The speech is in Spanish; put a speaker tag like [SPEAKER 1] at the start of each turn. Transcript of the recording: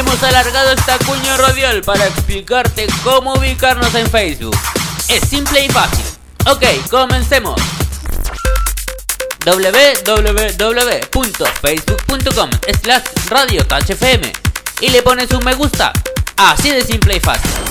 [SPEAKER 1] hemos alargado esta cuña radial para explicarte cómo ubicarnos en Facebook. Es simple y fácil. Ok, comencemos www.facebook.com slash radio y le pones un me gusta. Así de simple y fácil.